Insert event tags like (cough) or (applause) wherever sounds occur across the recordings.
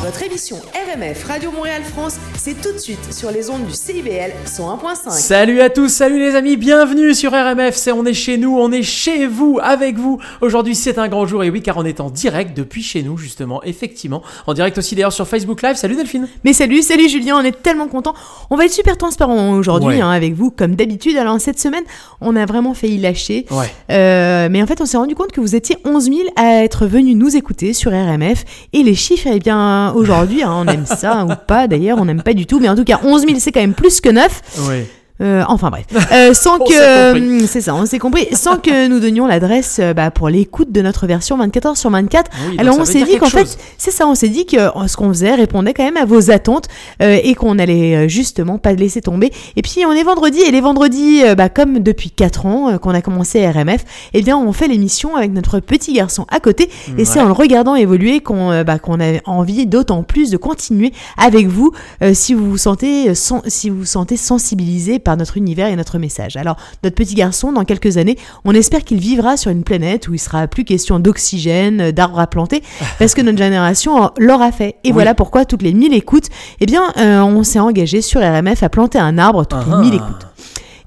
Votre émission RMF Radio Montréal France, c'est tout de suite sur les ondes du CIBL 101.5. Salut à tous, salut les amis, bienvenue sur RMF. C'est on est chez nous, on est chez vous, avec vous. Aujourd'hui, c'est un grand jour et oui, car on est en direct depuis chez nous, justement, effectivement. En direct aussi d'ailleurs sur Facebook Live. Salut Delphine. Mais salut, salut Julien, on est tellement content. On va être super transparent aujourd'hui Ouais. hein, avec vous, comme d'habitude. Alors cette semaine, on a vraiment failli lâcher. Ouais. Euh, mais en fait, on s'est rendu compte que vous étiez 11 000 à être venus nous écouter sur RMF. Et les chiffres, eh bien, aujourd'hui, hein, on aime ça ou pas d'ailleurs, on n'aime pas du tout. Mais en tout cas, 11 000, c'est quand même plus que 9. Oui. Euh, enfin bref, (laughs) Euh, sans que hum, c'est ça, on s'est compris, sans que nous donnions l'adresse euh, bah, pour l'écoute de notre version 24 heures sur 24. Oui, donc Alors on s'est dit qu'en fait, c'est ça, on s'est dit que euh, ce qu'on faisait répondait quand même à vos attentes euh, et qu'on allait euh, justement pas laisser tomber. Et puis on est vendredi et les vendredis, euh, bah, comme depuis 4 ans qu'on a commencé RMF, eh bien on fait l'émission avec notre petit garçon à côté. Et c'est en le regardant évoluer qu'on bah, qu'on a envie d'autant plus de continuer avec vous. Euh, si vous vous sentez sen- si vous vous sentez sensibilisé par notre univers et notre message. Alors notre petit garçon dans quelques années, on espère qu'il vivra sur une planète où il sera plus question d'oxygène, d'arbres à planter (laughs) parce que notre génération l'aura fait. Et Oui. voilà pourquoi toutes les 1000 écoutes, eh bien euh, on s'est engagé sur RMF à planter un arbre toutes Ah. les 1000 écoutes.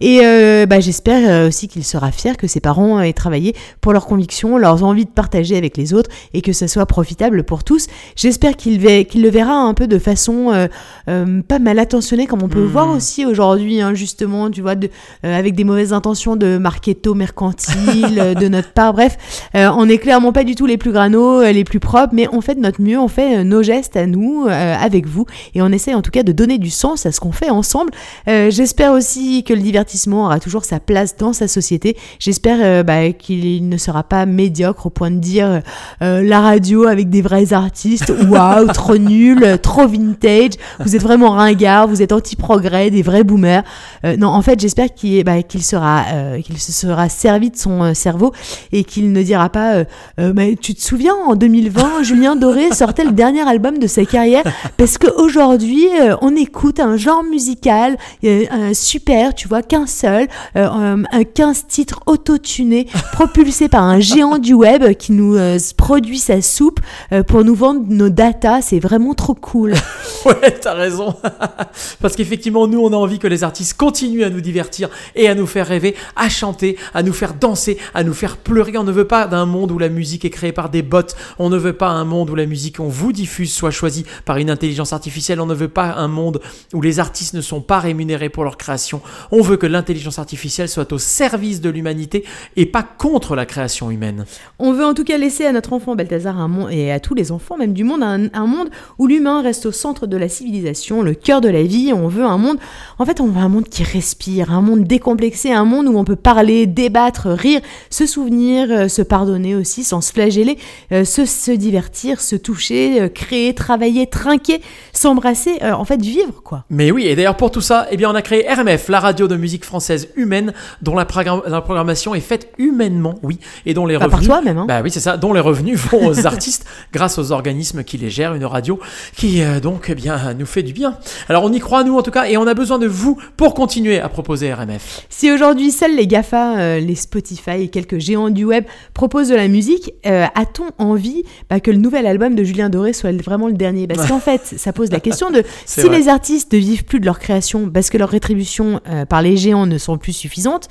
Et euh, bah, j'espère euh, aussi qu'il sera fier que ses parents aient travaillé pour leurs convictions, leurs envies de partager avec les autres et que ça soit profitable pour tous. J'espère qu'il le verra un peu de façon euh, euh, pas mal attentionnée comme on peut Mhm. voir aussi aujourd'hui, hein, justement, tu vois, de, avec des mauvaises intentions de marketo mercantile de notre part. Bref, on n'est clairement pas du tout les plus granos, les plus propres, mais on fait de notre mieux, on fait nos gestes à nous, avec vous, et on essaie en tout cas de donner du sens à ce qu'on fait ensemble. J'espère aussi que le divertissement aura toujours sa place dans sa société. J'espère euh, bah, qu'il ne sera pas médiocre au point de dire euh, la radio avec des vrais artistes, (laughs) waouh, trop nul, euh, trop vintage, vous êtes vraiment ringard, vous êtes anti-progrès, des vrais boomers. Euh, non, en fait, j'espère qu'il bah, sera, euh, qu'il se sera servi de son euh, cerveau et qu'il ne dira pas euh, Euh, mais tu te souviens en 2020 Julien Doré sortait le dernier album de sa carrière parce qu'aujourd'hui on écoute un genre musical euh, euh, super tu vois qu'un seul euh, euh, un 15 titres autotunés (laughs) propulsés par un géant du web qui nous euh, produit sa soupe euh, pour nous vendre nos datas c'est vraiment trop cool (laughs) Ouais, t'as raison. (laughs) Parce qu'effectivement, nous, on a envie que les artistes continuent à nous divertir et à nous faire rêver, à chanter, à nous faire danser, à nous faire pleurer. On ne veut pas d'un monde où la musique est créée par des bots. On ne veut pas un monde où la musique qu'on vous diffuse soit choisie par une intelligence artificielle. On ne veut pas un monde où les artistes ne sont pas rémunérés pour leur création. On veut que l'intelligence artificielle soit au service de l'humanité et pas contre la création humaine. On veut en tout cas laisser à notre enfant Balthazar un monde, et à tous les enfants même du monde un, un monde où l'humain reste au centre de la civilisation, le cœur de la vie. On veut un monde, en fait, on veut un monde qui respire, un monde décomplexé, un monde où on peut parler, débattre, rire, se souvenir, euh, se pardonner aussi sans se flageller, euh, se, se divertir, se toucher, euh, créer, travailler, trinquer, s'embrasser, en fait, vivre quoi. Mais oui, et d'ailleurs pour tout ça, eh bien on a créé RMF, la radio de musique française humaine, dont la, programmation est faite humainement, oui, et dont les par revenus, toi même, hein. bah oui c'est ça, dont les revenus (laughs) vont aux artistes grâce aux organismes qui les gèrent, une radio qui euh, donc eh bien nous fait du bien. Alors on y croit nous en tout cas, et on a besoin de vous pour continuer à proposer RMF. Si aujourd'hui seuls les GAFA, euh, les Spotify et quelques géants du web proposent de la musique, euh, a-t-on envie bah, que le nouvel album de Julien Doré soit vraiment le dernier? Parce qu'en fait, ça pose la question de (laughs) si vrai. les artistes ne vivent plus de leur création parce que leurs rétributions euh, par les géants ne sont plus suffisantes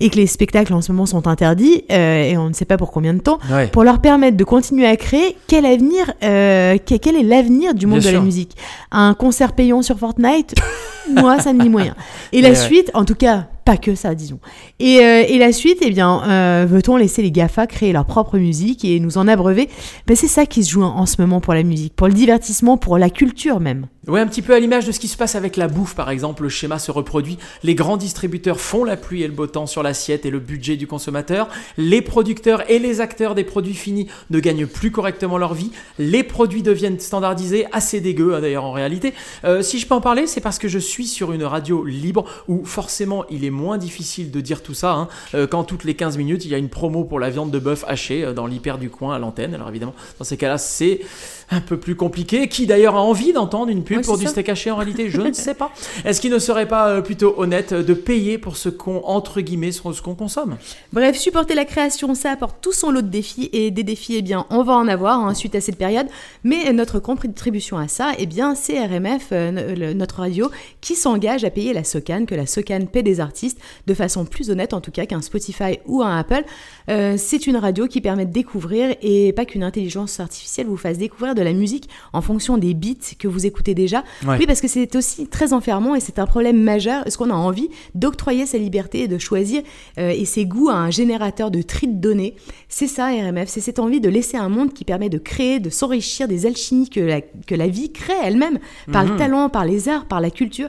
et que les spectacles en ce moment sont interdits euh, et on ne sait pas pour combien de temps, Ouais. pour leur permettre de continuer à créer, quel avenir, euh, que- quel est l'avenir du monde Bien de la musique? Un concert payant sur Fortnite? Moi, ça me dit moyen. Et la ouais. suite, en tout cas, pas que ça, disons. Et, euh, la suite, eh bien, euh, veut-on laisser les GAFA créer leur propre musique et nous en abreuver? Ben, C'est ça qui se joue en, en ce moment pour la musique, pour le divertissement, pour la culture même. Ouais, un petit peu à l'image de ce qui se passe avec la bouffe, par exemple, le schéma se reproduit. Les grands distributeurs font la pluie et le beau temps sur l'assiette et le budget du consommateur. Les producteurs et les acteurs des produits finis ne gagnent plus correctement leur vie. Les produits deviennent standardisés, assez dégueux hein, d'ailleurs en réalité. Euh, si je peux en parler, c'est parce que je suis sur une radio libre où forcément il est moins difficile de dire tout ça hein, euh, quand toutes les 15 minutes il y a une promo pour la viande de bœuf hachée euh, dans l'hyper du coin à l'antenne. Alors évidemment, dans ces cas-là, c'est un peu plus compliqué. Qui d'ailleurs a envie d'entendre une pub Ouais, pour du ça. steak haché en réalité? Je (laughs) ne sais pas. Est-ce qu'il ne serait pas euh, plutôt honnête de payer pour ce qu'on, entre guillemets, ce ce qu'on consomme? Bref, supporter la création, ça apporte tout son lot de défis et des défis, eh bien, on va en avoir hein, suite à cette période. Mais notre contribution à ça, eh bien, c'est RMF, euh, notre radio, qui s'engage à payer la SOCAN, que la SOCAN paie des artistes de façon plus honnête en tout cas qu'un Spotify ou un Apple. Euh, c'est une radio qui permet de découvrir et pas qu'une intelligence artificielle vous fasse découvrir de la musique en fonction des beats que vous écoutez déjà. Ouais. Oui, parce que c'est aussi très enfermant et c'est un problème majeur. Est-ce qu'on a envie d'octroyer sa liberté et de choisir euh, et ses goûts à un générateur de tri de données? C'est ça, RMF, c'est cette envie de laisser un monde qui permet de créer, de s'enrichir des alchimies que la, que la vie crée elle-même, par le talent, par les arts, par la culture.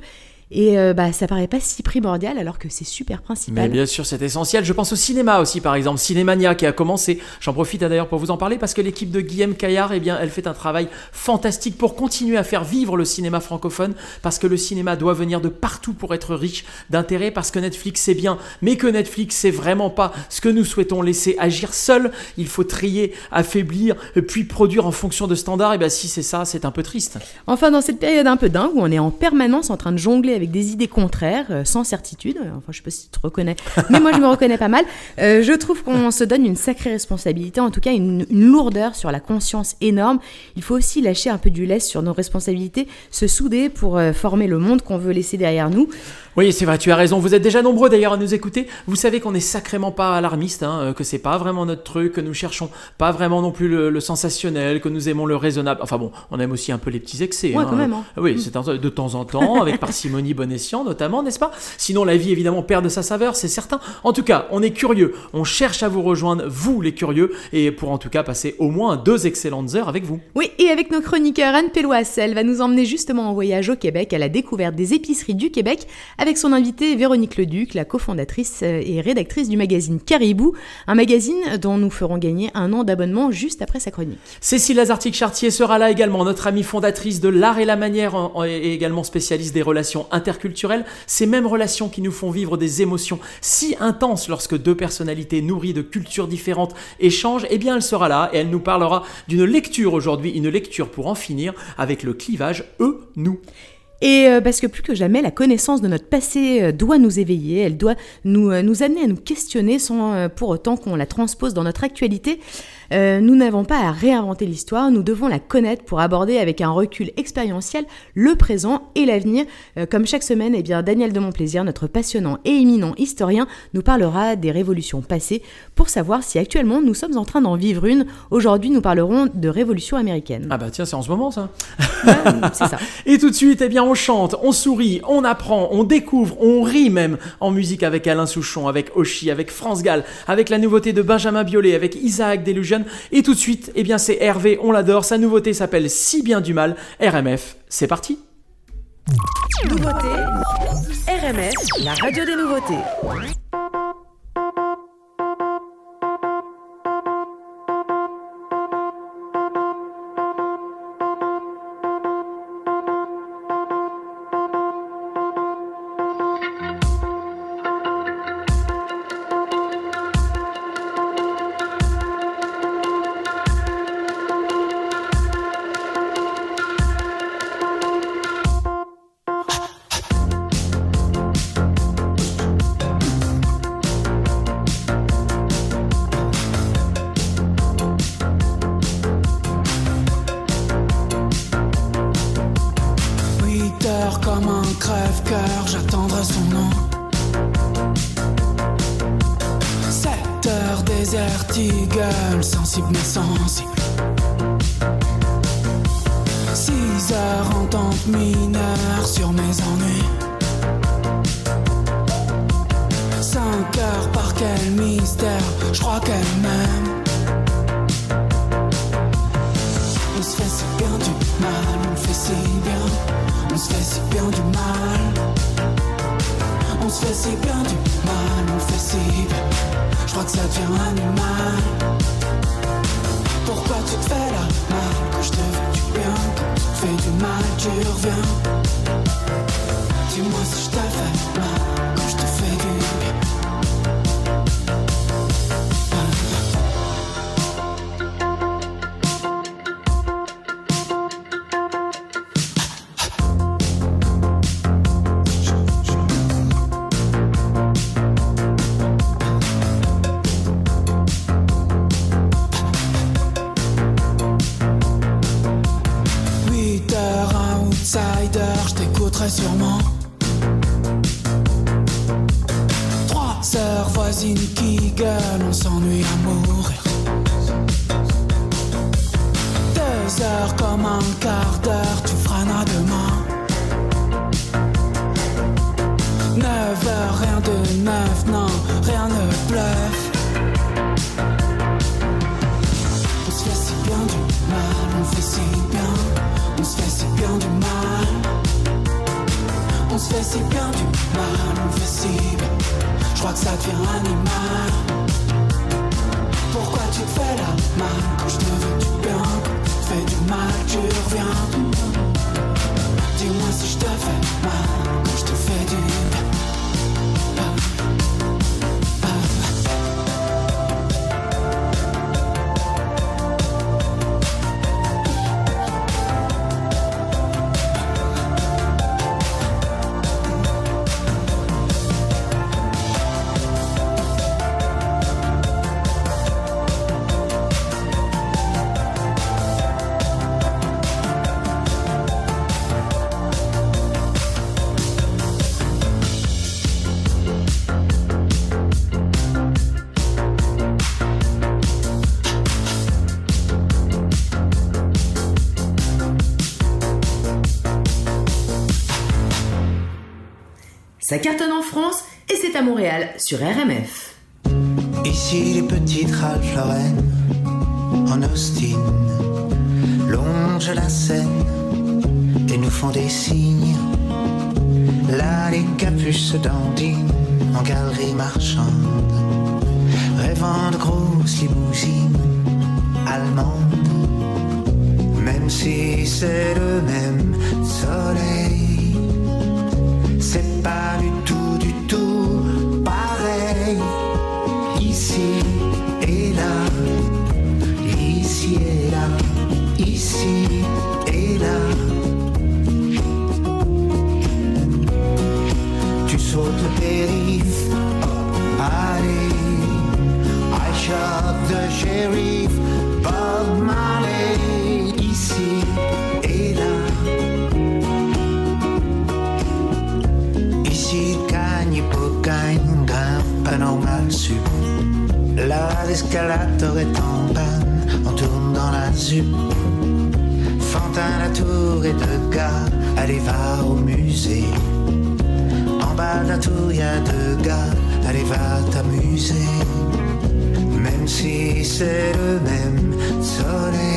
Et euh, bah, ça paraît pas si primordial alors que c'est super Mais principal. bien sûr, c'est essentiel. Je pense au cinéma aussi, par exemple. Cinémania qui a commencé. J'en profite d'ailleurs pour vous en parler parce que l'équipe de Guillaume Caillard, eh bien, elle fait un travail fantastique pour continuer à faire vivre le cinéma francophone parce que le cinéma doit venir de partout pour être riche d'intérêt parce que Netflix c'est bien, mais que Netflix c'est vraiment pas ce que nous souhaitons laisser agir seul. Il faut trier, affaiblir, puis produire en fonction de standards. Et bien, si c'est ça, c'est un peu triste. Enfin, dans cette période un peu dingue où on est en permanence en train de jongler avec des idées contraires, euh, sans certitude, euh, enfin, je sais pas si tu te reconnais, mais moi je me reconnais pas mal, euh, je trouve qu'on se donne une sacrée responsabilité, en tout cas une, une lourdeur sur la conscience énorme. Il faut aussi lâcher un peu du lest sur nos responsabilités, se souder pour former le monde qu'on veut laisser derrière nous. Oui, c'est vrai, tu as raison. Vous êtes déjà nombreux d'ailleurs à nous écouter. Vous savez qu'on est sacrément pas alarmiste, hein, que c'est pas vraiment notre truc, que nous cherchons pas vraiment non plus le, le sensationnel, que nous aimons le raisonnable. Enfin bon, on aime aussi un peu les petits excès. Ouais, hein. quand même, hein. Oui, c'est un- de temps en temps, avec parcimonie, bon escient notamment, n'est-ce pas? Sinon, la vie évidemment perd de sa saveur, c'est certain. En tout cas, on est curieux. On cherche à vous rejoindre, vous les curieux, et pour en tout cas passer au moins deux excellentes heures avec vous. Oui, et avec nos chroniqueurs, Anne Péloise, elle va nous emmener justement en voyage au Québec à la découverte des épiceries du Québec avec son invitée Véronique Leduc, la cofondatrice euh, et rédactrice du magazine Caribou, un magazine dont nous ferons gagner un an d'abonnement juste après sa chronique. Cécile Lazartique-Chartier sera là également, notre amie fondatrice de l'art et la manière et également spécialiste des relations interculturelles, ces mêmes relations qui nous font vivre des émotions si intenses lorsque deux personnalités nourries de cultures différentes échangent, eh bien elle sera là et elle nous parlera d'une lecture aujourd'hui, une lecture pour en finir avec le clivage eux-nous. Et euh, parce que plus que jamais, la connaissance de notre passé euh, doit nous éveiller, elle doit nous, euh, nous amener à nous questionner sans pour autant qu'on la transpose dans notre actualité. Euh, nous n'avons pas à réinventer l'histoire, nous devons la connaître pour aborder avec un recul expérientiel le présent et l'avenir. Euh, comme chaque semaine, eh bien, Daniel de Montplaisir, notre passionnant et éminent historien, nous parlera des révolutions passées pour savoir si actuellement nous sommes en train d'en vivre une. Aujourd'hui, nous parlerons de révolution américaine. Ah bah tiens, c'est en ce moment ça. Ouais, C'est ça. (laughs) Et tout de suite, eh bien, on chante, on sourit, on apprend, on découvre, on rit même en musique avec Alain Souchon, avec Oshi, avec France Gall, avec la nouveauté de Benjamin Biolay, avec Isaac Delusion. Et tout de suite, eh bien, c'est Hervé, on l'adore. Sa nouveauté s'appelle Si bien du mal. RMF, c'est parti. Nouveauté, RMF, la radio des nouveautés. Si bien du mal, on fait si bien, on se fait si bien du mal. On se fait si bien du mal, on fait si bien. Je crois que ça devient animal. Pourquoi tu te fais la mal quand je te fais du bien, quand tu fais du mal, tu reviens. Dis-moi si je te fais mal à mourir. Deux heures comme un quart d'heure, tu frâneras demain. Neuf heures, rien de neuf, non, rien ne bluffe. On se fait si bien du mal, on fait si bien, on se fait si bien du mal. On se fait si bien du mal, on fait si bien. Je crois que ça devient animal. Fais la mal quand je te veux du bien fais du mal, tu reviens. Dis-moi si je te fais mal quand je te fais du bien. Ça cartonne en France et c'est à Montréal sur RMF. Ici les petites Ralph Lauren en Austin longent la Seine et nous font des signes. Là les capuces dandinent en galerie marchande, rêvant de grosses limousines allemandes. Même si c'est le même l'escalator est en panne, on tourne dans la zup. Fantin, la tour et deux gars, allez, va au musée. En bas de la tour, y a deux gars, allez, va t'amuser. Même si c'est le même soleil,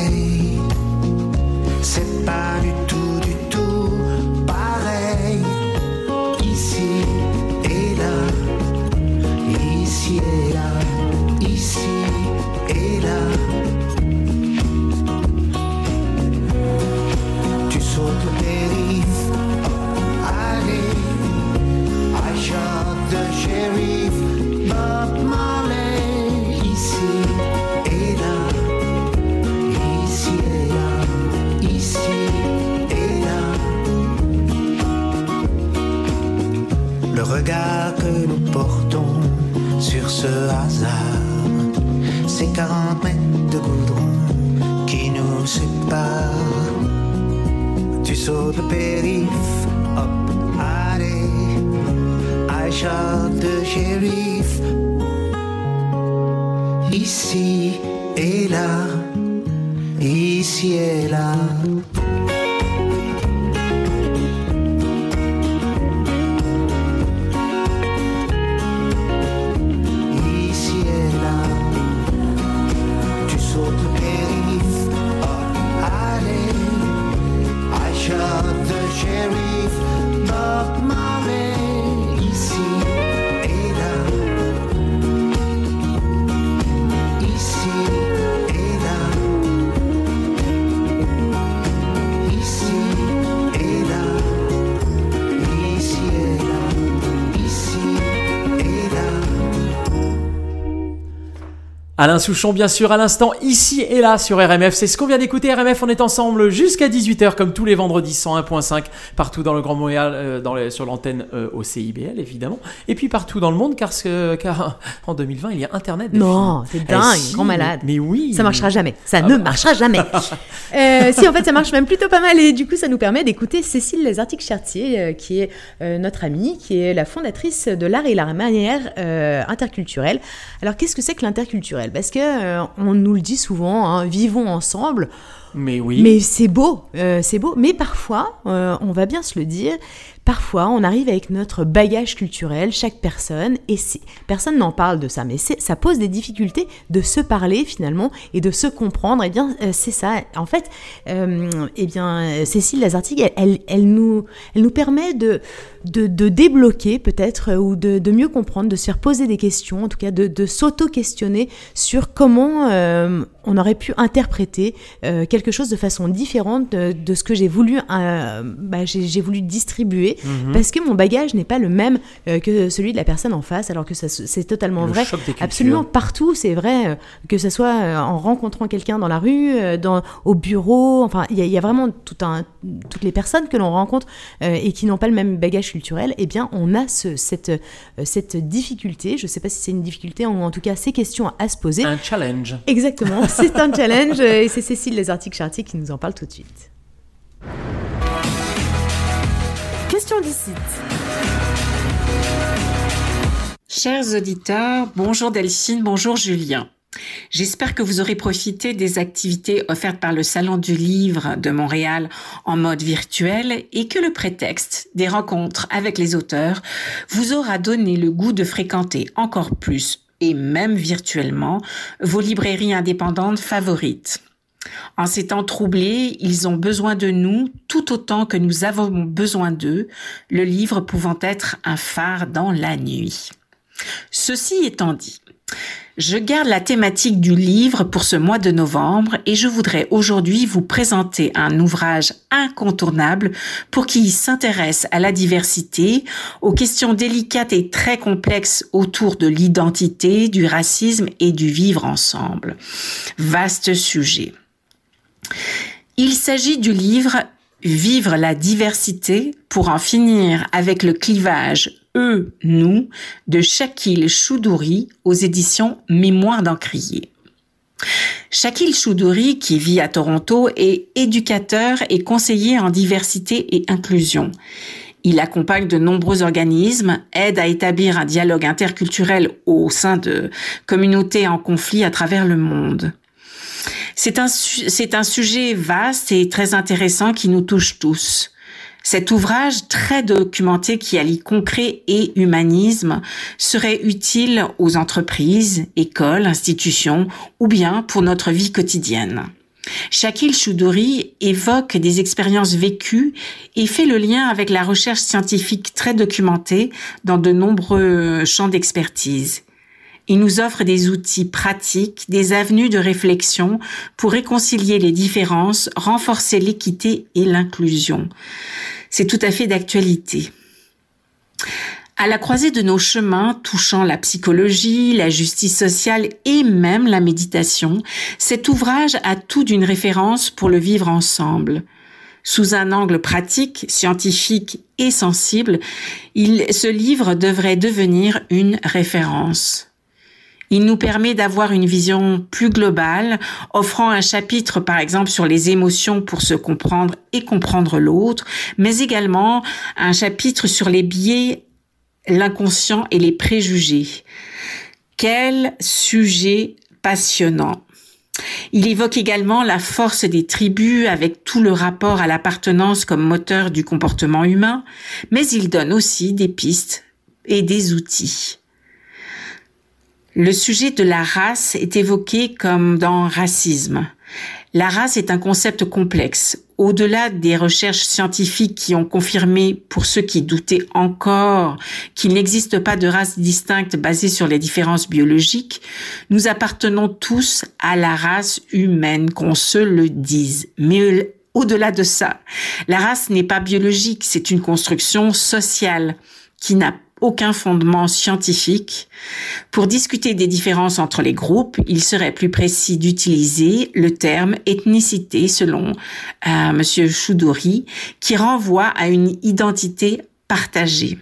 hasard, c'est 40 mètres de goudron qui nous séparent. Tu sautes le périph', hop, allez. Shot the sheriff. Ici et là, ici et là. Alain Souchon, bien sûr, à l'instant, ici et là sur RMF. C'est ce qu'on vient d'écouter. RMF, on est ensemble jusqu'à 18h, comme tous les vendredis, 101.5, partout dans le Grand Montréal, euh, dans les- sur l'antenne euh, au CIBL, évidemment. Et puis partout dans le monde, car, en 2020, il y a Internet. Non, c'est dingue, Eh si, grand malade. Mais oui. Ça marchera jamais. Ça Ah ne bah. marchera jamais. (laughs) Euh, si, en fait, ça marche même plutôt pas mal. Et du coup, ça nous permet d'écouter Cécile Lazartic-Chartier, euh, qui est notre amie, qui est la fondatrice de l'art et la manière interculturelle. Alors, qu'est-ce que c'est que l'interculturel? Parce que euh, on nous le dit souvent, hein, vivons ensemble. Mais oui. Mais c'est beau, euh, c'est beau. Mais parfois, euh, on va bien se le dire, parfois on arrive avec notre bagage culturel, chaque personne, et personne n'en parle de ça, mais ça pose des difficultés de se parler finalement et de se comprendre. Et bien, euh, c'est ça. En fait, euh, eh bien, Cécile Lazartigue, elle, nous, elle nous permet de, de, débloquer peut-être ou de, mieux comprendre, de se faire poser des questions, en tout cas de, s'auto-questionner sur comment euh, on aurait pu interpréter quelque chose de façon différente de, ce que j'ai voulu, bah, j'ai voulu distribuer, Mhm. parce que mon bagage n'est pas le même euh, que celui de la personne en face, alors que c'est totalement Le vrai. choc des cultures. Absolument partout, c'est vrai, euh, que ce soit euh, en rencontrant quelqu'un dans la rue, dans, au bureau, enfin, il y, a- il y a vraiment tout un, toutes les personnes que l'on rencontre et qui n'ont pas le même bagage culturel, eh bien, on a ce, cette, cette difficulté, je ne sais pas si c'est une difficulté, ou en tout cas ces questions à se poser. Un challenge. Exactement, c'est un (laughs) challenge et c'est Cécile Lesartic-Chartier qui nous en parle tout de suite. Chers auditeurs, bonjour Delphine, bonjour Julien. J'espère que vous aurez profité des activités offertes par le Salon du Livre de Montréal en mode virtuel et que le prétexte des rencontres avec les auteurs vous aura donné le goût de fréquenter encore plus et même virtuellement vos librairies indépendantes favorites. En ces temps troublés, ils ont besoin de nous tout autant que nous avons besoin d'eux, le livre pouvant être un phare dans la nuit. Ceci étant dit, je garde la thématique du livre pour ce mois de novembre et je voudrais aujourd'hui vous présenter un ouvrage incontournable pour qui s'intéresse à la diversité, aux questions délicates et très complexes autour de l'identité, du racisme et du vivre ensemble. Vaste sujet. Il s'agit du livre Vivre la diversité pour en finir avec le clivage eux, nous de Shakil Choudouri aux éditions Mémoire d'Encrier. Shakil Choudouri, qui vit à Toronto, est éducateur et conseiller en diversité et inclusion. Il accompagne de nombreux organismes, aide à établir un dialogue interculturel au sein de communautés en conflit à travers le monde. C'est un, c'est un sujet vaste et très intéressant qui nous touche tous. Cet ouvrage très documenté qui allie concret et humanisme serait utile aux entreprises, écoles, institutions ou bien pour notre vie quotidienne. Shakil Choudouri évoque des expériences vécues et fait le lien avec la recherche scientifique très documentée dans de nombreux champs d'expertise. Il nous offre des outils pratiques, des avenues de réflexion pour réconcilier les différences, renforcer l'équité et l'inclusion. C'est tout à fait d'actualité. À la croisée de nos chemins touchant la psychologie, la justice sociale et même la méditation, cet ouvrage a tout d'une référence pour le vivre ensemble. Sous un angle pratique, scientifique et sensible, ce livre devrait devenir une référence. Il nous permet d'avoir une vision plus globale, offrant un chapitre par exemple sur les émotions pour se comprendre et comprendre l'autre, mais également un chapitre sur les biais, l'inconscient et les préjugés. Quel sujet passionnant. Il évoque également la force des tribus avec tout le rapport à l'appartenance comme moteur du comportement humain, mais il donne aussi des pistes et des outils. Le sujet de la race est évoqué comme dans racisme. La race est un concept complexe. Au-delà des recherches scientifiques qui ont confirmé, pour ceux qui doutaient encore, qu'il n'existe pas de race distincte basée sur les différences biologiques, nous appartenons tous à la race humaine, qu'on se le dise. Mais au-delà de ça, la race n'est pas biologique, c'est une construction sociale qui n'a aucun fondement scientifique. Pour discuter des différences entre les groupes, il serait plus précis d'utiliser le terme ethnicité selon euh, Monsieur Choudouri, qui renvoie à une identité partagée.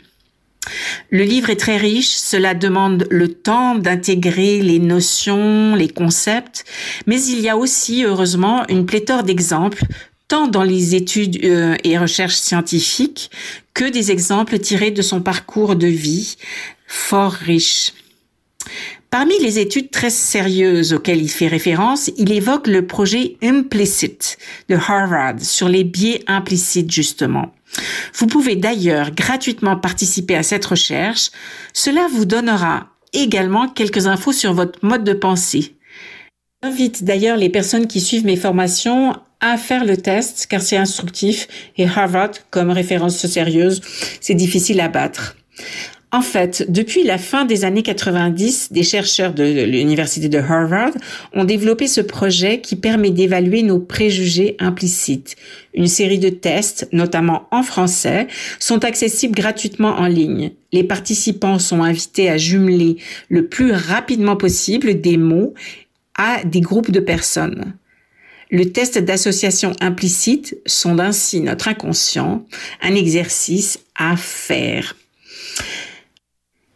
Le livre est très riche, cela demande le temps d'intégrer les notions, les concepts, mais il y a aussi, heureusement, une pléthore d'exemples tant dans les études euh, et recherches scientifiques que des exemples tirés de son parcours de vie fort riche. Parmi les études très sérieuses auxquelles il fait référence, il évoque le projet Implicit de Harvard sur les biais implicites justement. Vous pouvez d'ailleurs gratuitement participer à cette recherche. Cela vous donnera également quelques infos sur votre mode de pensée. J'invite d'ailleurs les personnes qui suivent mes formations à faire le test car c'est instructif et Harvard, comme référence sérieuse, c'est difficile à battre. En fait, depuis la fin des années 90, des chercheurs de l'université de Harvard ont développé ce projet qui permet d'évaluer nos préjugés implicites. Une série de tests, notamment en français, sont accessibles gratuitement en ligne. Les participants sont invités à jumeler le plus rapidement possible des mots à des groupes de personnes. Le test d'association implicite sonde ainsi notre inconscient, un exercice à faire.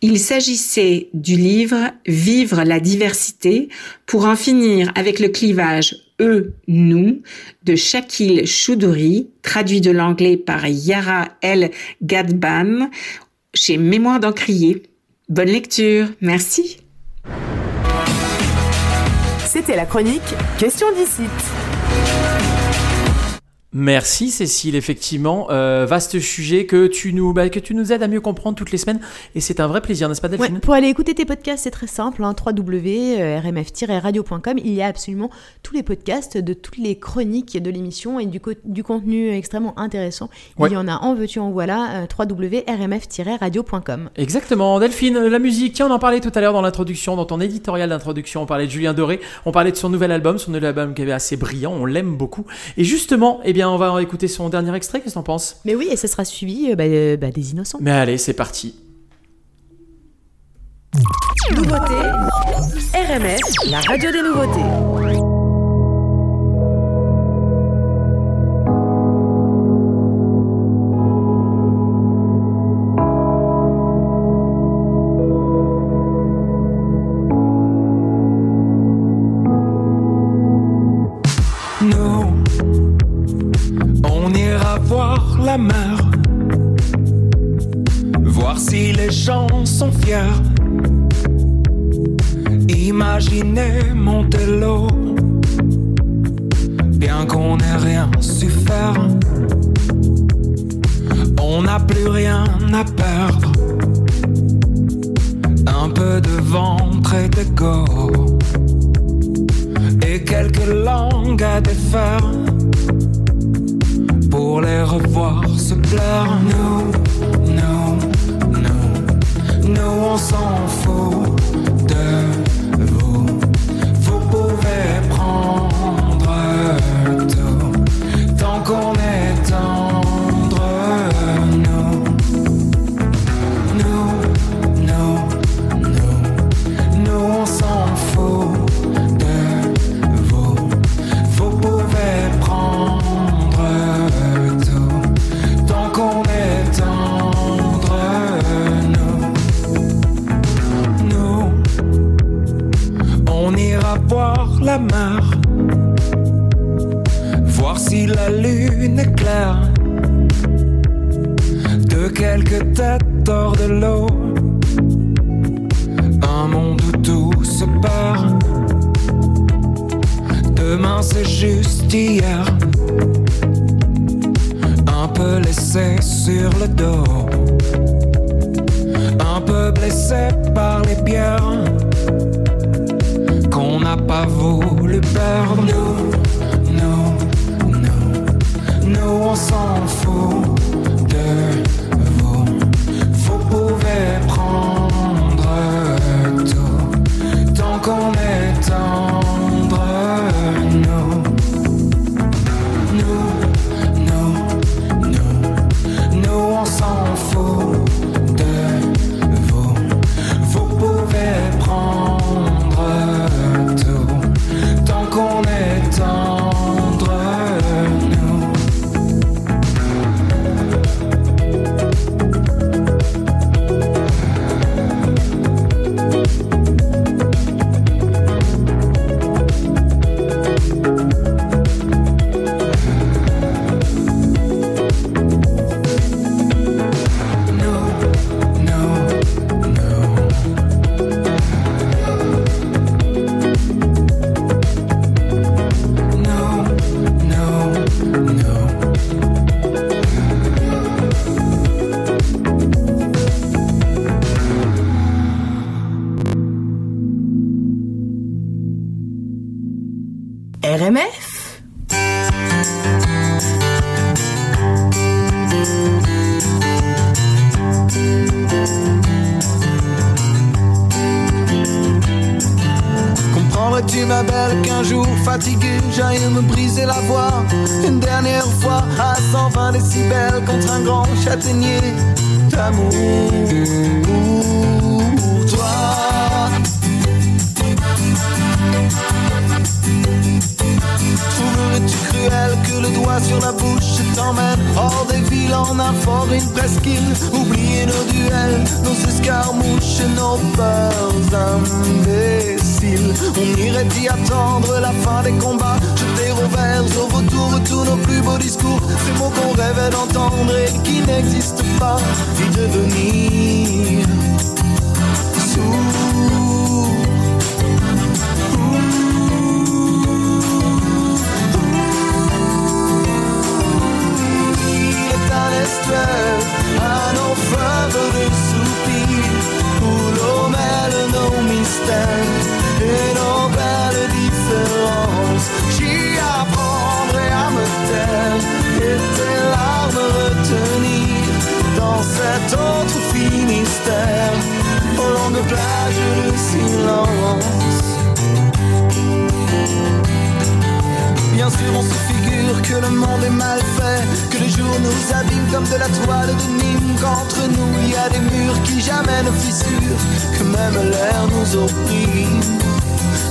Il s'agissait du livre Vivre la diversité pour en finir avec le clivage eux-nous de Shakil Choudouri, traduit de l'anglais par Yara El Gadban chez Mémoire d'Encrier. Bonne lecture, merci. C'était la chronique Question d'ici. Thank Merci Cécile, effectivement, euh, vaste sujet que tu nous bah, que tu nous aides à mieux comprendre toutes les semaines et c'est un vrai plaisir, n'est-ce pas Delphine Ouais, pour aller écouter tes podcasts, c'est très simple, hein, www.rmf-radio.com. Il y a absolument tous les podcasts de toutes les chroniques de l'émission et du, co- du contenu extrêmement intéressant. Ouais. Il y en a en veux-tu en voilà, euh, www.rmf-radio.com. Exactement, Delphine, la musique, tiens, on en parlait tout à l'heure dans l'introduction, dans ton éditorial d'introduction, on parlait de Julien Doré, on parlait de son nouvel album, son nouvel album qui est assez brillant, on l'aime beaucoup. Et justement, eh bien, on va écouter son dernier extrait, qu'est-ce que t'en penses? Mais oui, et ce sera suivi euh, bah, euh, bah, des innocents. Mais allez, c'est parti. Nouveauté, RMF, la radio des nouveautés. Nous, nous on s'en peu laissé sur le dos. Un peu blessé par les pierres. Qu'on n'a pas voulu perdre. Nous, nous, nous, nous on s'en fout de vous. Vous pouvez prendre tout tant qu'on est fort, une presqu'île. Oublier nos duels, nos escarmouches nos peurs imbéciles. On irait y attendre la fin des combats Jeter au verre, au retour tous nos plus beaux discours. Ces mots qu'on rêvait d'entendre et qui n'existent pas Y devenir nos fleuves de soupirs Où l'eau mêle nos mystères et nos belles différences. J'y apprendrai à me taire et tes larmes retenir Dans cet autre Finistère. Aux longues plages de silence Bien sûr, on se figure que le monde est mal fait, que les jours nous abîment comme de la toile de Nîmes, qu'entre nous il y a des murs qui jamais ne fissurent, que même l'air nous opprime.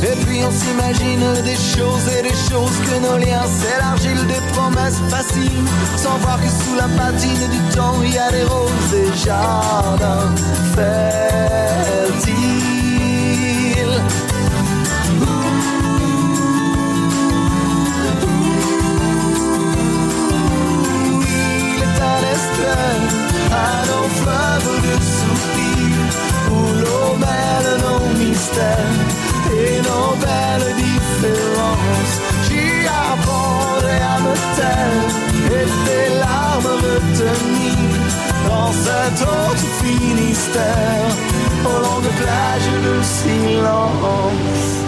Et puis on s'imagine des choses et des choses que nos liens s'élargissent des promesses faciles, sans voir que sous la patine du temps il y a des roses et jardins fertiles. Fleuves de soupirs Où l'eau mêle nos mystères et nos belles différences J'y apprendrai à me taire et tes larmes retenir Dans cet autre Finistère. Aux longues plages de silence